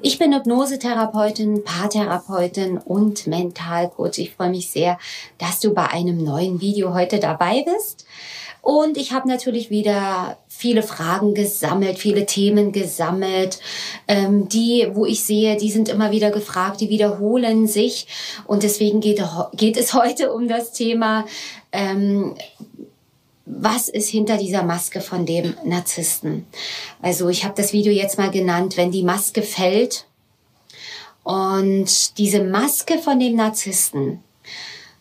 Ich bin Hypnosetherapeutin, Paartherapeutin und Mentalcoach. Ich freue mich sehr, dass du bei einem neuen Video heute dabei bist. Und ich habe natürlich wieder viele Fragen gesammelt, viele Themen gesammelt, ähm, die, wo ich sehe, die sind immer wieder gefragt, die wiederholen sich. Und deswegen geht, geht es heute um das Thema, ähm, was ist hinter dieser Maske von dem Narzissten? Also ich habe das Video jetzt mal genannt, wenn die Maske fällt. Und diese Maske von dem Narzissten,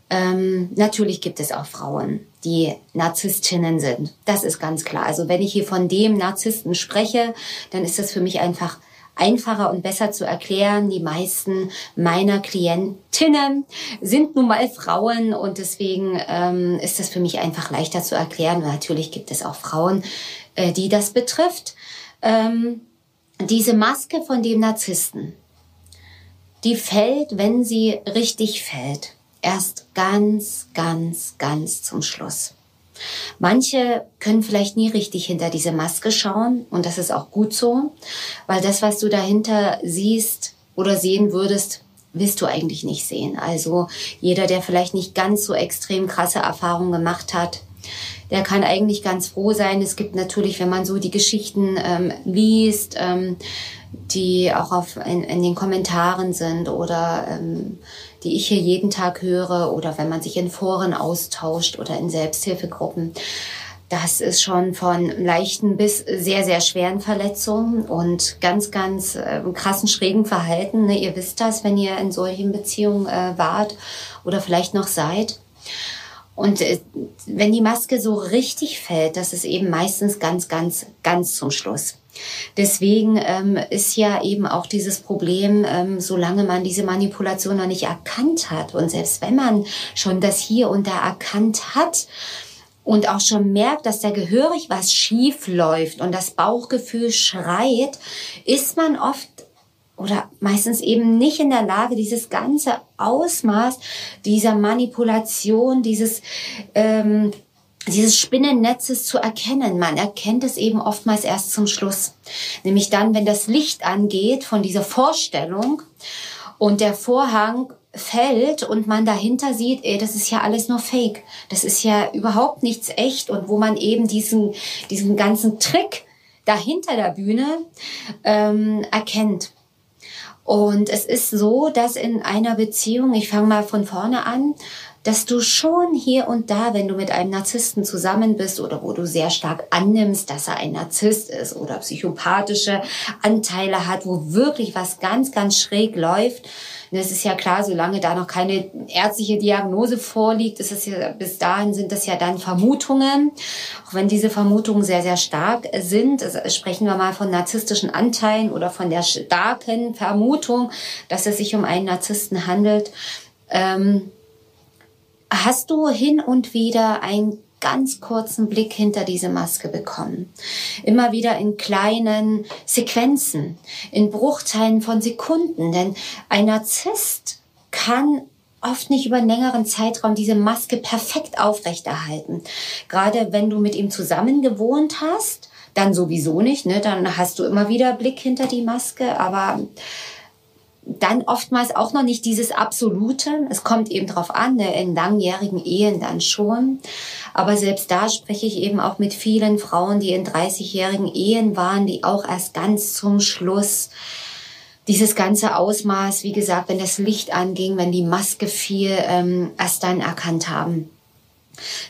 ähm, natürlich gibt es auch Frauen, die Narzisstinnen sind. Das ist ganz klar. Also wenn ich hier von dem Narzissten spreche, dann ist das für mich einfach einfacher und besser zu erklären. Die meisten meiner Klientinnen sind nun mal Frauen und deswegen ähm, ist das für mich einfach leichter zu erklären. natürlich gibt es auch Frauen, äh, die das betrifft. Ähm, diese Maske von dem Narzissten, die fällt, wenn sie richtig fällt, erst ganz, ganz, ganz zum Schluss. Manche können vielleicht nie richtig hinter diese Maske schauen und das ist auch gut so, weil das, was du dahinter siehst oder sehen würdest, willst du eigentlich nicht sehen. Also jeder, der vielleicht nicht ganz so extrem krasse Erfahrungen gemacht hat, der kann eigentlich ganz froh sein. Es gibt natürlich, wenn man so die Geschichten ähm, liest, ähm, die auch auf, in, in den Kommentaren sind oder ähm, die ich hier jeden Tag höre oder wenn man sich in Foren austauscht oder in Selbsthilfegruppen. Das ist schon von leichten bis sehr, sehr schweren Verletzungen und ganz, ganz äh, krassen, schrägen Verhalten. Ne? Ihr wisst das, wenn ihr in solchen Beziehungen äh, wart oder vielleicht noch seid. Und äh, wenn die Maske so richtig fällt, das ist eben meistens ganz, ganz, ganz zum Schluss. Deswegen ähm, ist ja eben auch dieses Problem, ähm, solange man diese Manipulation noch nicht erkannt hat und selbst wenn man schon das hier und da erkannt hat, und auch schon merkt, dass da gehörig was schief läuft und das Bauchgefühl schreit, ist man oft oder meistens eben nicht in der Lage, dieses ganze Ausmaß dieser Manipulation, dieses ähm, dieses Spinnennetzes zu erkennen. Man erkennt es eben oftmals erst zum Schluss. Nämlich dann, wenn das Licht angeht von dieser Vorstellung und der Vorhang fällt und man dahinter sieht, ey, das ist ja alles nur Fake. Das ist ja überhaupt nichts echt und wo man eben diesen, diesen ganzen Trick dahinter der Bühne ähm, erkennt. Und es ist so, dass in einer Beziehung, ich fange mal von vorne an, dass du schon hier und da, wenn du mit einem Narzissten zusammen bist oder wo du sehr stark annimmst, dass er ein Narzisst ist oder psychopathische Anteile hat, wo wirklich was ganz, ganz schräg läuft, es ist ja klar, solange da noch keine ärztliche Diagnose vorliegt, ist es ja, bis dahin sind das ja dann Vermutungen. Auch wenn diese Vermutungen sehr, sehr stark sind, also sprechen wir mal von narzisstischen Anteilen oder von der starken Vermutung, dass es sich um einen Narzissten handelt. Ähm, hast du hin und wieder ein ganz kurzen Blick hinter diese Maske bekommen. Immer wieder in kleinen Sequenzen, in Bruchteilen von Sekunden. Denn ein Narzisst kann oft nicht über einen längeren Zeitraum diese Maske perfekt aufrechterhalten. Gerade wenn du mit ihm zusammen gewohnt hast, dann sowieso nicht, ne? Dann hast du immer wieder Blick hinter die Maske, aber dann oftmals auch noch nicht dieses Absolute. Es kommt eben drauf an, ne, in langjährigen Ehen dann schon. Aber selbst da spreche ich eben auch mit vielen Frauen, die in 30-jährigen Ehen waren, die auch erst ganz zum Schluss dieses ganze Ausmaß, wie gesagt, wenn das Licht anging, wenn die Maske fiel, ähm, erst dann erkannt haben.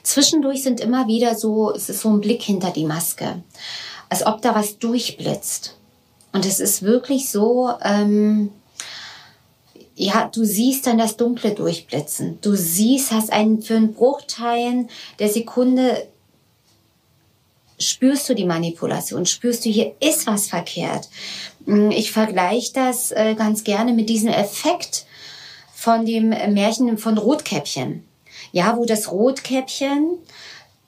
Zwischendurch sind immer wieder so, es ist so ein Blick hinter die Maske, als ob da was durchblitzt. Und es ist wirklich so, ähm, ja, du siehst dann das Dunkle durchblitzen. Du siehst, hast einen für einen Bruchteil der Sekunde spürst du die Manipulation, spürst du, hier ist was verkehrt. Hm, ich vergleiche das äh, ganz gerne mit diesem Effekt von dem Märchen von Rotkäppchen. Ja, wo das Rotkäppchen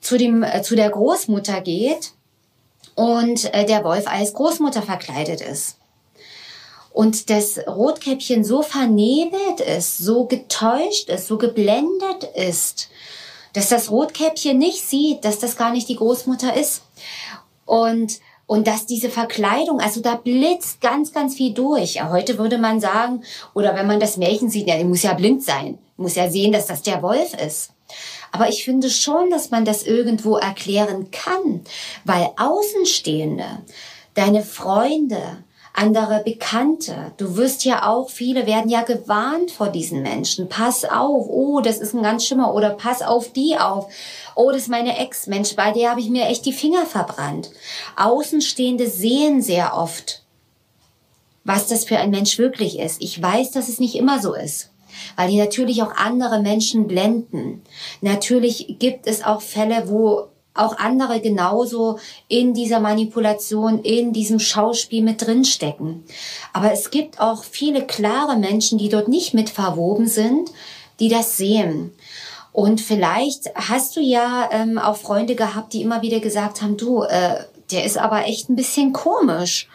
zu, dem, äh, zu der Großmutter geht und äh, der Wolf als Großmutter verkleidet ist. Und das Rotkäppchen so vernebelt ist, so getäuscht ist, so geblendet ist, dass das Rotkäppchen nicht sieht, dass das gar nicht die Großmutter ist. Und und dass diese Verkleidung, also da blitzt ganz, ganz viel durch. Heute würde man sagen, oder wenn man das Märchen sieht, ja, die muss ja blind sein, muss ja sehen, dass das der Wolf ist. Aber ich finde schon, dass man das irgendwo erklären kann, weil Außenstehende, deine Freunde, andere Bekannte. Du wirst ja auch, viele werden ja gewarnt vor diesen Menschen. Pass auf, oh, das ist ein ganz schlimmer. Oder pass auf die auf. Oh, das ist meine Ex. Mensch, bei der habe ich mir echt die Finger verbrannt. Außenstehende sehen sehr oft, was das für ein Mensch wirklich ist. Ich weiß, dass es nicht immer so ist weil die natürlich auch andere Menschen blenden. Natürlich gibt es auch Fälle, wo auch andere genauso in dieser Manipulation, in diesem Schauspiel mit drinstecken. Aber es gibt auch viele klare Menschen, die dort nicht mit verwoben sind, die das sehen. Und vielleicht hast du ja ähm, auch Freunde gehabt, die immer wieder gesagt haben, du, äh, der ist aber echt ein bisschen komisch.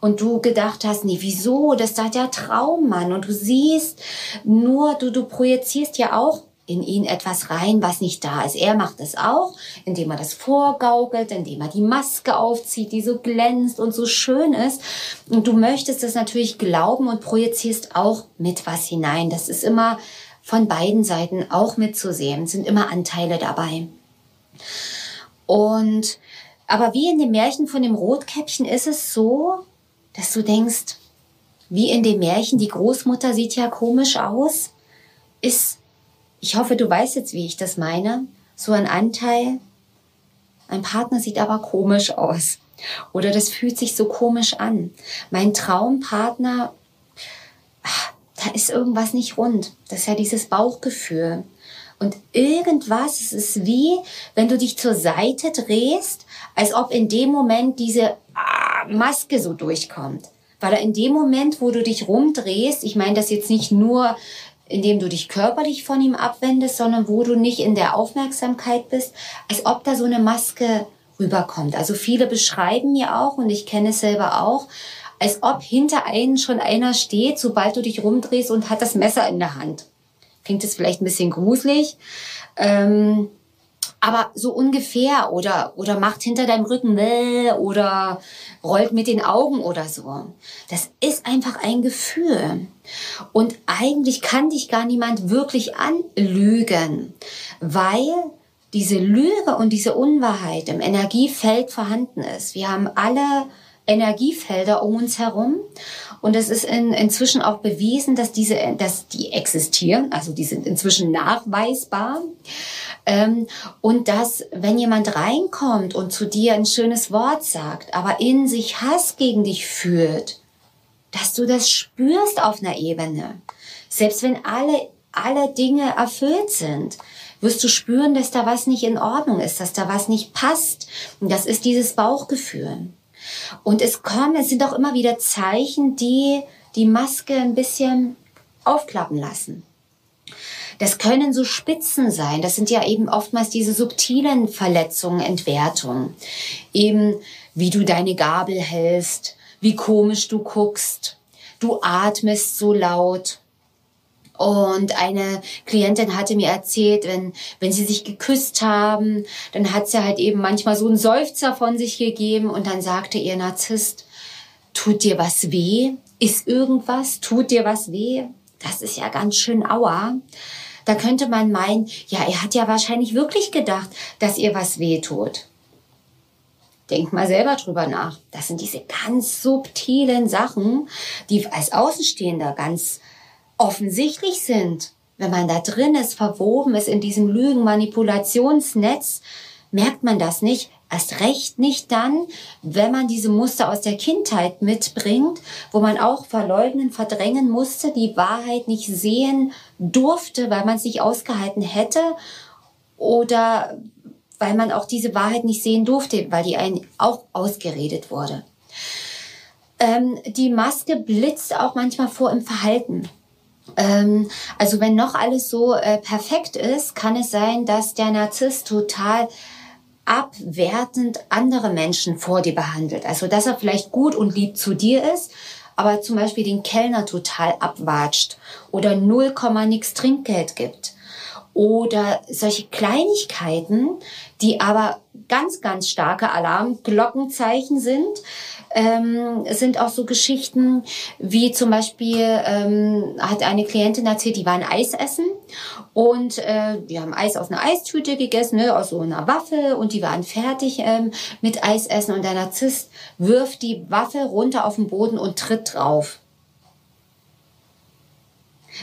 Und du gedacht hast, nee, wieso? Das ist der Traummann. Und du siehst nur, du, du projizierst ja auch in ihn etwas rein, was nicht da ist. Er macht es auch, indem er das vorgaukelt, indem er die Maske aufzieht, die so glänzt und so schön ist. Und du möchtest das natürlich glauben und projizierst auch mit was hinein. Das ist immer von beiden Seiten auch mitzusehen, sind immer Anteile dabei. Und, aber wie in dem Märchen von dem Rotkäppchen ist es so, dass du denkst, wie in dem Märchen, die Großmutter sieht ja komisch aus, ist ich hoffe, du weißt jetzt, wie ich das meine. So ein Anteil, ein Partner sieht aber komisch aus. Oder das fühlt sich so komisch an. Mein Traumpartner, ach, da ist irgendwas nicht rund. Das ist ja dieses Bauchgefühl. Und irgendwas, es ist wie, wenn du dich zur Seite drehst, als ob in dem Moment diese ah, Maske so durchkommt. Weil in dem Moment, wo du dich rumdrehst, ich meine das jetzt nicht nur indem du dich körperlich von ihm abwendest, sondern wo du nicht in der Aufmerksamkeit bist, als ob da so eine Maske rüberkommt. Also viele beschreiben mir auch, und ich kenne es selber auch, als ob hinter einen schon einer steht, sobald du dich rumdrehst und hat das Messer in der Hand. Klingt es vielleicht ein bisschen gruselig. Ähm, aber so ungefähr oder oder macht hinter deinem Rücken oder rollt mit den Augen oder so. Das ist einfach ein Gefühl. Und eigentlich kann dich gar niemand wirklich anlügen, weil diese Lüge und diese Unwahrheit im Energiefeld vorhanden ist. Wir haben alle Energiefelder um uns herum. Und es ist in, inzwischen auch bewiesen, dass diese, dass die existieren. Also die sind inzwischen nachweisbar. Ähm, und dass, wenn jemand reinkommt und zu dir ein schönes Wort sagt, aber in sich Hass gegen dich fühlt, dass du das spürst auf einer Ebene. Selbst wenn alle, alle Dinge erfüllt sind, wirst du spüren, dass da was nicht in Ordnung ist, dass da was nicht passt. Und das ist dieses Bauchgefühl. Und es kommen, es sind auch immer wieder Zeichen, die die Maske ein bisschen aufklappen lassen. Das können so Spitzen sein. Das sind ja eben oftmals diese subtilen Verletzungen, Entwertungen. Eben, wie du deine Gabel hältst, wie komisch du guckst, du atmest so laut, und eine Klientin hatte mir erzählt, wenn, wenn sie sich geküsst haben, dann hat sie halt eben manchmal so einen Seufzer von sich gegeben und dann sagte ihr Narzisst, tut dir was weh? Ist irgendwas? Tut dir was weh? Das ist ja ganz schön aua. Da könnte man meinen, ja, er hat ja wahrscheinlich wirklich gedacht, dass ihr was weh tut. Denk mal selber drüber nach. Das sind diese ganz subtilen Sachen, die als Außenstehender ganz offensichtlich sind, wenn man da drin ist, verwoben ist in diesem Lügen-Manipulationsnetz, merkt man das nicht. Erst recht nicht dann, wenn man diese Muster aus der Kindheit mitbringt, wo man auch verleugnen, verdrängen musste, die Wahrheit nicht sehen durfte, weil man es nicht ausgehalten hätte oder weil man auch diese Wahrheit nicht sehen durfte, weil die einen auch ausgeredet wurde. Ähm, die Maske blitzt auch manchmal vor im Verhalten. Ähm, also wenn noch alles so äh, perfekt ist, kann es sein, dass der Narzisst total abwertend andere Menschen vor dir behandelt. Also dass er vielleicht gut und lieb zu dir ist, aber zum Beispiel den Kellner total abwatscht oder 0, nix Trinkgeld gibt oder solche Kleinigkeiten, die aber ganz, ganz starke Alarmglockenzeichen sind. Ähm, sind auch so Geschichten wie zum Beispiel ähm, hat eine Klientin erzählt, die war ein Eis essen. Und äh, die haben Eis aus einer Eistüte gegessen, ne, aus so einer Waffe und die waren fertig ähm, mit Eis essen. Und der Narzisst wirft die Waffe runter auf den Boden und tritt drauf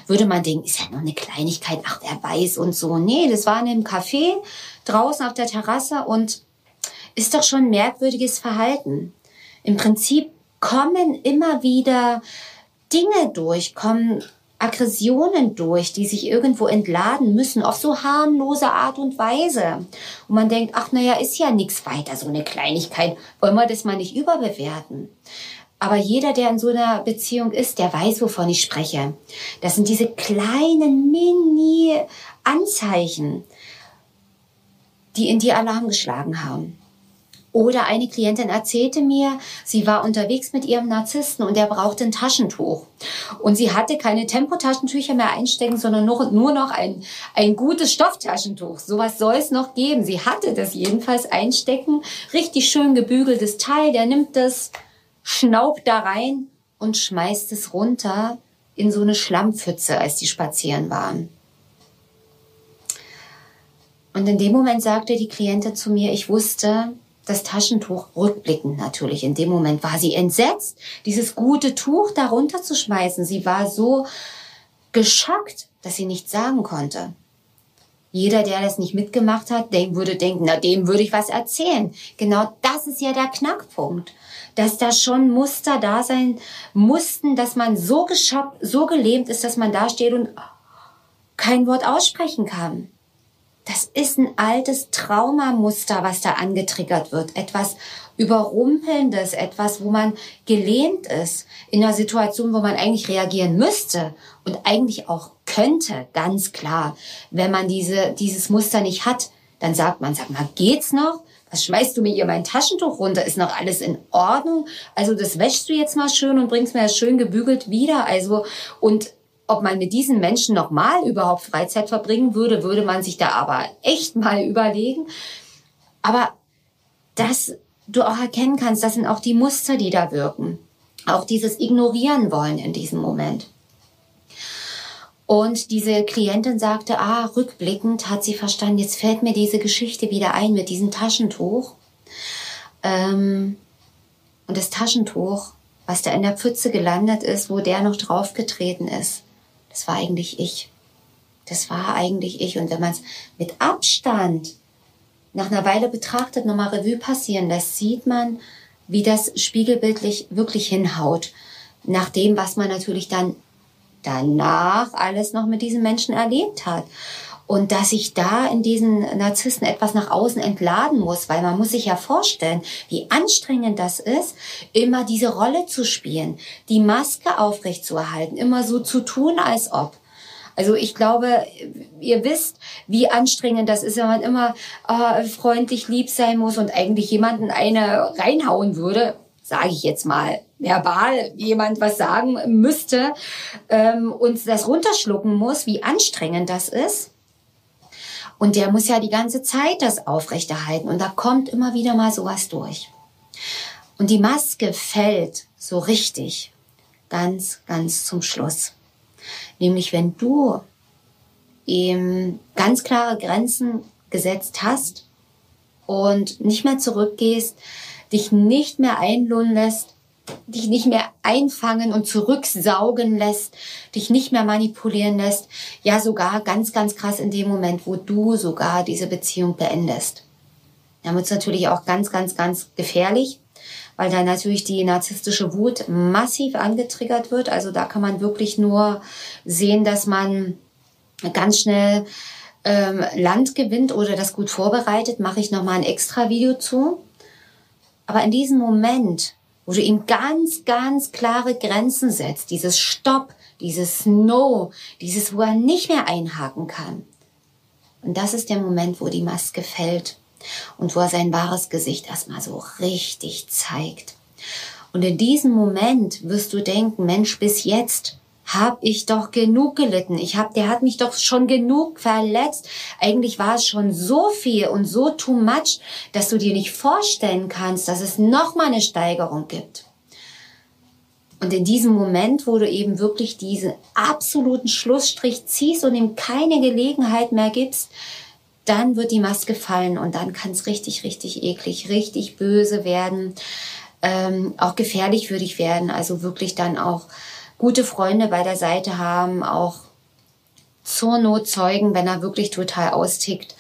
würde man denken, ist ja nur eine Kleinigkeit, ach, wer weiß und so. Nee, das war in einem Café draußen auf der Terrasse und ist doch schon merkwürdiges Verhalten. Im Prinzip kommen immer wieder Dinge durch, kommen Aggressionen durch, die sich irgendwo entladen müssen, auf so harmlose Art und Weise. Und man denkt, ach naja, ist ja nichts weiter, so eine Kleinigkeit, wollen wir das mal nicht überbewerten. Aber jeder, der in so einer Beziehung ist, der weiß, wovon ich spreche. Das sind diese kleinen Mini-Anzeichen, die in die Alarm geschlagen haben. Oder eine Klientin erzählte mir, sie war unterwegs mit ihrem Narzissten und er brauchte ein Taschentuch. Und sie hatte keine Tempotaschentücher mehr einstecken, sondern nur, nur noch ein, ein gutes Stofftaschentuch. Sowas soll es noch geben. Sie hatte das jedenfalls einstecken. Richtig schön gebügeltes Teil. Der nimmt das, schnaubt da rein und schmeißt es runter in so eine Schlammpfütze, als die spazieren waren. Und in dem Moment sagte die Klientin zu mir, ich wusste, das Taschentuch rückblickend natürlich. In dem Moment war sie entsetzt, dieses gute Tuch darunter zu schmeißen. Sie war so geschockt, dass sie nichts sagen konnte. Jeder, der das nicht mitgemacht hat, würde denken, na, dem würde ich was erzählen. Genau das ist ja der Knackpunkt dass da schon Muster da sein mussten, dass man so geschockt, so gelähmt ist, dass man da steht und kein Wort aussprechen kann. Das ist ein altes Traumamuster, was da angetriggert wird. Etwas Überrumpelndes, etwas, wo man gelähmt ist, in einer Situation, wo man eigentlich reagieren müsste und eigentlich auch könnte, ganz klar. Wenn man diese, dieses Muster nicht hat, dann sagt man, sag mal, geht's noch? Was schmeißt du mir hier mein Taschentuch runter? Ist noch alles in Ordnung? Also das wäschst du jetzt mal schön und bringst mir das schön gebügelt wieder. Also und ob man mit diesen Menschen nochmal überhaupt Freizeit verbringen würde, würde man sich da aber echt mal überlegen. Aber dass du auch erkennen kannst, das sind auch die Muster, die da wirken. Auch dieses Ignorieren wollen in diesem Moment. Und diese Klientin sagte, ah, rückblickend hat sie verstanden, jetzt fällt mir diese Geschichte wieder ein mit diesem Taschentuch. Ähm, und das Taschentuch, was da in der Pfütze gelandet ist, wo der noch draufgetreten ist, das war eigentlich ich. Das war eigentlich ich. Und wenn man es mit Abstand nach einer Weile betrachtet, nochmal Revue passieren lässt, sieht man, wie das spiegelbildlich wirklich hinhaut. Nach dem, was man natürlich dann danach alles noch mit diesen Menschen erlebt hat. Und dass ich da in diesen Narzissten etwas nach außen entladen muss, weil man muss sich ja vorstellen, wie anstrengend das ist, immer diese Rolle zu spielen, die Maske aufrechtzuerhalten, immer so zu tun, als ob. Also ich glaube, ihr wisst, wie anstrengend das ist, wenn man immer äh, freundlich lieb sein muss und eigentlich jemanden eine reinhauen würde, sage ich jetzt mal, verbal jemand was sagen müsste ähm, und das runterschlucken muss, wie anstrengend das ist. Und der muss ja die ganze Zeit das aufrechterhalten und da kommt immer wieder mal sowas durch. Und die Maske fällt so richtig ganz, ganz zum Schluss. Nämlich wenn du ihm ganz klare Grenzen gesetzt hast und nicht mehr zurückgehst, dich nicht mehr einlullen lässt, dich nicht mehr einfangen und zurücksaugen lässt, dich nicht mehr manipulieren lässt. Ja, sogar ganz, ganz krass in dem Moment, wo du sogar diese Beziehung beendest. Dann wird es natürlich auch ganz, ganz, ganz gefährlich, weil da natürlich die narzisstische Wut massiv angetriggert wird. Also da kann man wirklich nur sehen, dass man ganz schnell ähm, Land gewinnt oder das gut vorbereitet. Mache ich nochmal ein extra Video zu. Aber in diesem Moment, wo du ihm ganz, ganz klare Grenzen setzt, dieses Stopp, dieses No, dieses, wo er nicht mehr einhaken kann. Und das ist der Moment, wo die Maske fällt und wo er sein wahres Gesicht erstmal so richtig zeigt. Und in diesem Moment wirst du denken, Mensch, bis jetzt habe ich doch genug gelitten. Ich hab, der hat mich doch schon genug verletzt. Eigentlich war es schon so viel und so too much, dass du dir nicht vorstellen kannst, dass es noch mal eine Steigerung gibt. Und in diesem Moment, wo du eben wirklich diesen absoluten Schlussstrich ziehst und ihm keine Gelegenheit mehr gibst, dann wird die Maske fallen und dann kann es richtig, richtig eklig, richtig böse werden, ähm, auch gefährlich für dich werden. Also wirklich dann auch gute Freunde bei der Seite haben, auch zur Not zeugen, wenn er wirklich total austickt.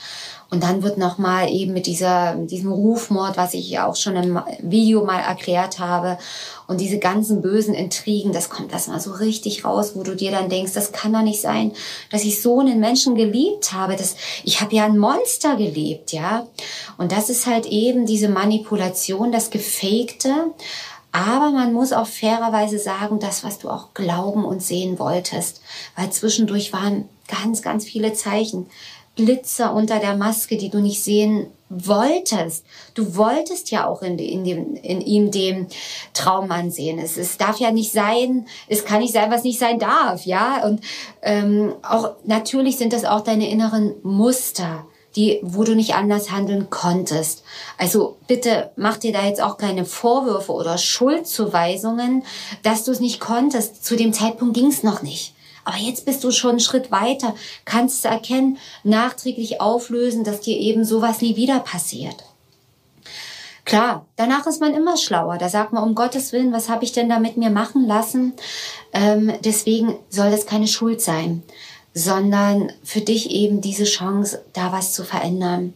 Und dann wird nochmal eben mit dieser, diesem Rufmord, was ich ja auch schon im Video mal erklärt habe, und diese ganzen bösen Intrigen, das kommt erstmal so richtig raus, wo du dir dann denkst, das kann doch nicht sein, dass ich so einen Menschen geliebt habe. Das, ich habe ja ein Monster geliebt, ja. Und das ist halt eben diese Manipulation, das Gefakte, aber man muss auch fairerweise sagen, das, was du auch glauben und sehen wolltest, weil zwischendurch waren ganz, ganz viele Zeichen. Blitzer unter der Maske, die du nicht sehen wolltest. Du wolltest ja auch in, in, dem, in ihm den Traummann sehen. Es, es darf ja nicht sein, es kann nicht sein, was nicht sein darf, ja. Und ähm, auch natürlich sind das auch deine inneren Muster die, wo du nicht anders handeln konntest. Also bitte mach dir da jetzt auch keine Vorwürfe oder Schuldzuweisungen, dass du es nicht konntest. Zu dem Zeitpunkt ging es noch nicht. Aber jetzt bist du schon einen Schritt weiter, kannst du erkennen, nachträglich auflösen, dass dir eben sowas nie wieder passiert. Klar, danach ist man immer schlauer. Da sagt man, um Gottes Willen, was habe ich denn da mit mir machen lassen? Ähm, deswegen soll das keine Schuld sein sondern für dich eben diese Chance, da was zu verändern.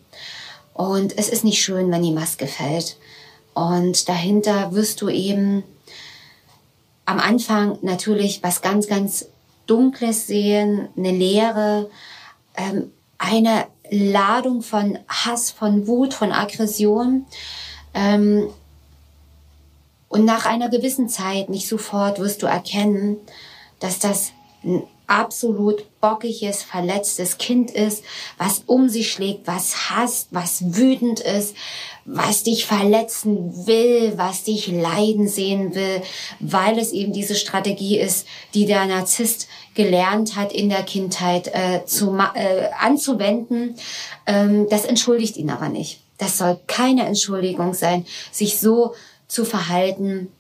Und es ist nicht schön, wenn die Maske fällt. Und dahinter wirst du eben am Anfang natürlich was ganz, ganz Dunkles sehen, eine Leere, ähm, eine Ladung von Hass, von Wut, von Aggression. Ähm, und nach einer gewissen Zeit, nicht sofort, wirst du erkennen, dass das absolut bockiges, verletztes Kind ist, was um sich schlägt, was hasst, was wütend ist, was dich verletzen will, was dich leiden sehen will, weil es eben diese Strategie ist, die der Narzisst gelernt hat in der Kindheit äh, zu, äh, anzuwenden. Ähm, das entschuldigt ihn aber nicht. Das soll keine Entschuldigung sein, sich so zu verhalten,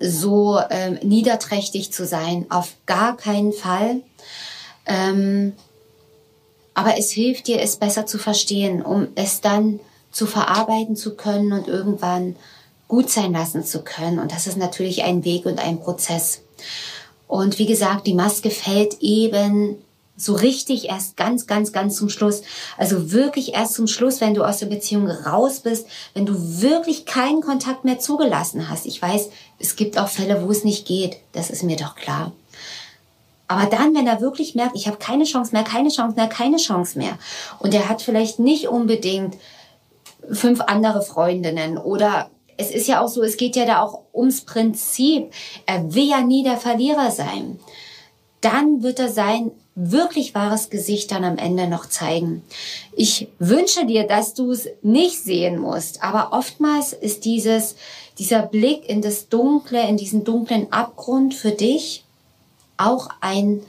so ähm, niederträchtig zu sein, auf gar keinen Fall. Ähm, aber es hilft dir, es besser zu verstehen, um es dann zu verarbeiten zu können und irgendwann gut sein lassen zu können. Und das ist natürlich ein Weg und ein Prozess. Und wie gesagt, die Maske fällt eben so richtig erst ganz, ganz, ganz zum Schluss. Also wirklich erst zum Schluss, wenn du aus der Beziehung raus bist, wenn du wirklich keinen Kontakt mehr zugelassen hast. Ich weiß, es gibt auch Fälle, wo es nicht geht. Das ist mir doch klar. Aber dann, wenn er wirklich merkt, ich habe keine Chance mehr, keine Chance mehr, keine Chance mehr. Und er hat vielleicht nicht unbedingt fünf andere Freundinnen oder es ist ja auch so, es geht ja da auch ums Prinzip. Er will ja nie der Verlierer sein. Dann wird er sein wirklich wahres Gesicht dann am Ende noch zeigen. Ich wünsche dir, dass du es nicht sehen musst, aber oftmals ist dieses, dieser Blick in das Dunkle, in diesen dunklen Abgrund für dich auch ein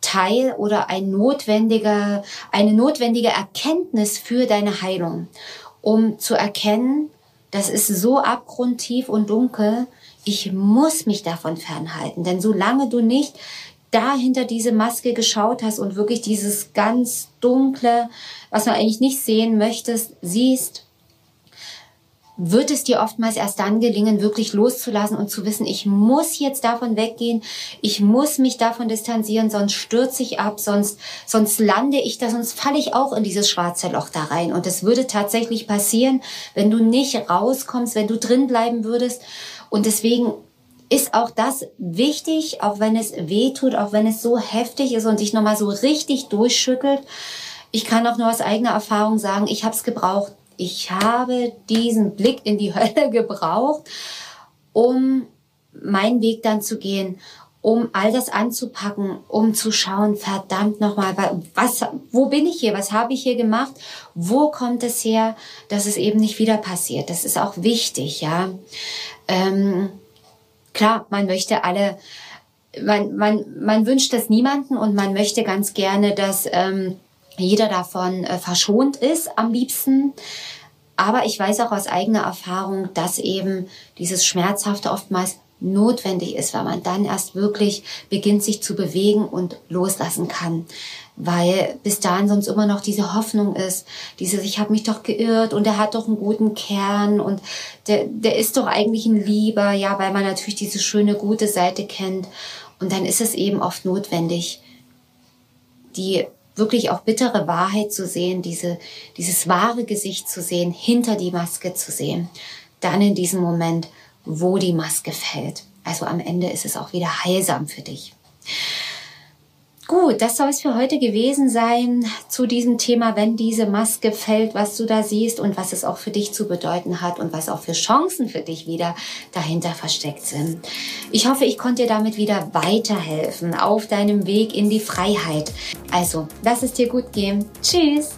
Teil oder ein notwendiger, eine notwendige Erkenntnis für deine Heilung, um zu erkennen, das ist so abgrundtief und dunkel, ich muss mich davon fernhalten. Denn solange du nicht da hinter diese Maske geschaut hast und wirklich dieses ganz dunkle, was man eigentlich nicht sehen möchtest, siehst, wird es dir oftmals erst dann gelingen, wirklich loszulassen und zu wissen, ich muss jetzt davon weggehen, ich muss mich davon distanzieren, sonst stürze ich ab, sonst, sonst lande ich da, sonst falle ich auch in dieses schwarze Loch da rein. Und es würde tatsächlich passieren, wenn du nicht rauskommst, wenn du drin bleiben würdest. Und deswegen ist auch das wichtig, auch wenn es weh tut, auch wenn es so heftig ist und dich nochmal so richtig durchschüttelt. Ich kann auch nur aus eigener Erfahrung sagen, ich habe es gebraucht ich habe diesen Blick in die Hölle gebraucht, um meinen Weg dann zu gehen, um all das anzupacken, um zu schauen, verdammt nochmal, was, wo bin ich hier? Was habe ich hier gemacht? Wo kommt es her, dass es eben nicht wieder passiert? Das ist auch wichtig, ja. Ähm, klar, man möchte alle, man, man, man wünscht das niemanden und man möchte ganz gerne, dass ähm, jeder davon äh, verschont ist am liebsten. Aber ich weiß auch aus eigener Erfahrung, dass eben dieses Schmerzhafte oftmals notwendig ist, weil man dann erst wirklich beginnt, sich zu bewegen und loslassen kann. Weil bis dahin sonst immer noch diese Hoffnung ist, dieses, ich habe mich doch geirrt und er hat doch einen guten Kern und der, der ist doch eigentlich ein Lieber, ja, weil man natürlich diese schöne, gute Seite kennt. Und dann ist es eben oft notwendig, die wirklich auch bittere Wahrheit zu sehen, diese, dieses wahre Gesicht zu sehen, hinter die Maske zu sehen. Dann in diesem Moment, wo die Maske fällt. Also am Ende ist es auch wieder heilsam für dich. Gut, das soll es für heute gewesen sein zu diesem Thema, wenn diese Maske fällt, was du da siehst und was es auch für dich zu bedeuten hat und was auch für Chancen für dich wieder dahinter versteckt sind. Ich hoffe, ich konnte dir damit wieder weiterhelfen auf deinem Weg in die Freiheit. Also, lass es dir gut gehen. Tschüss!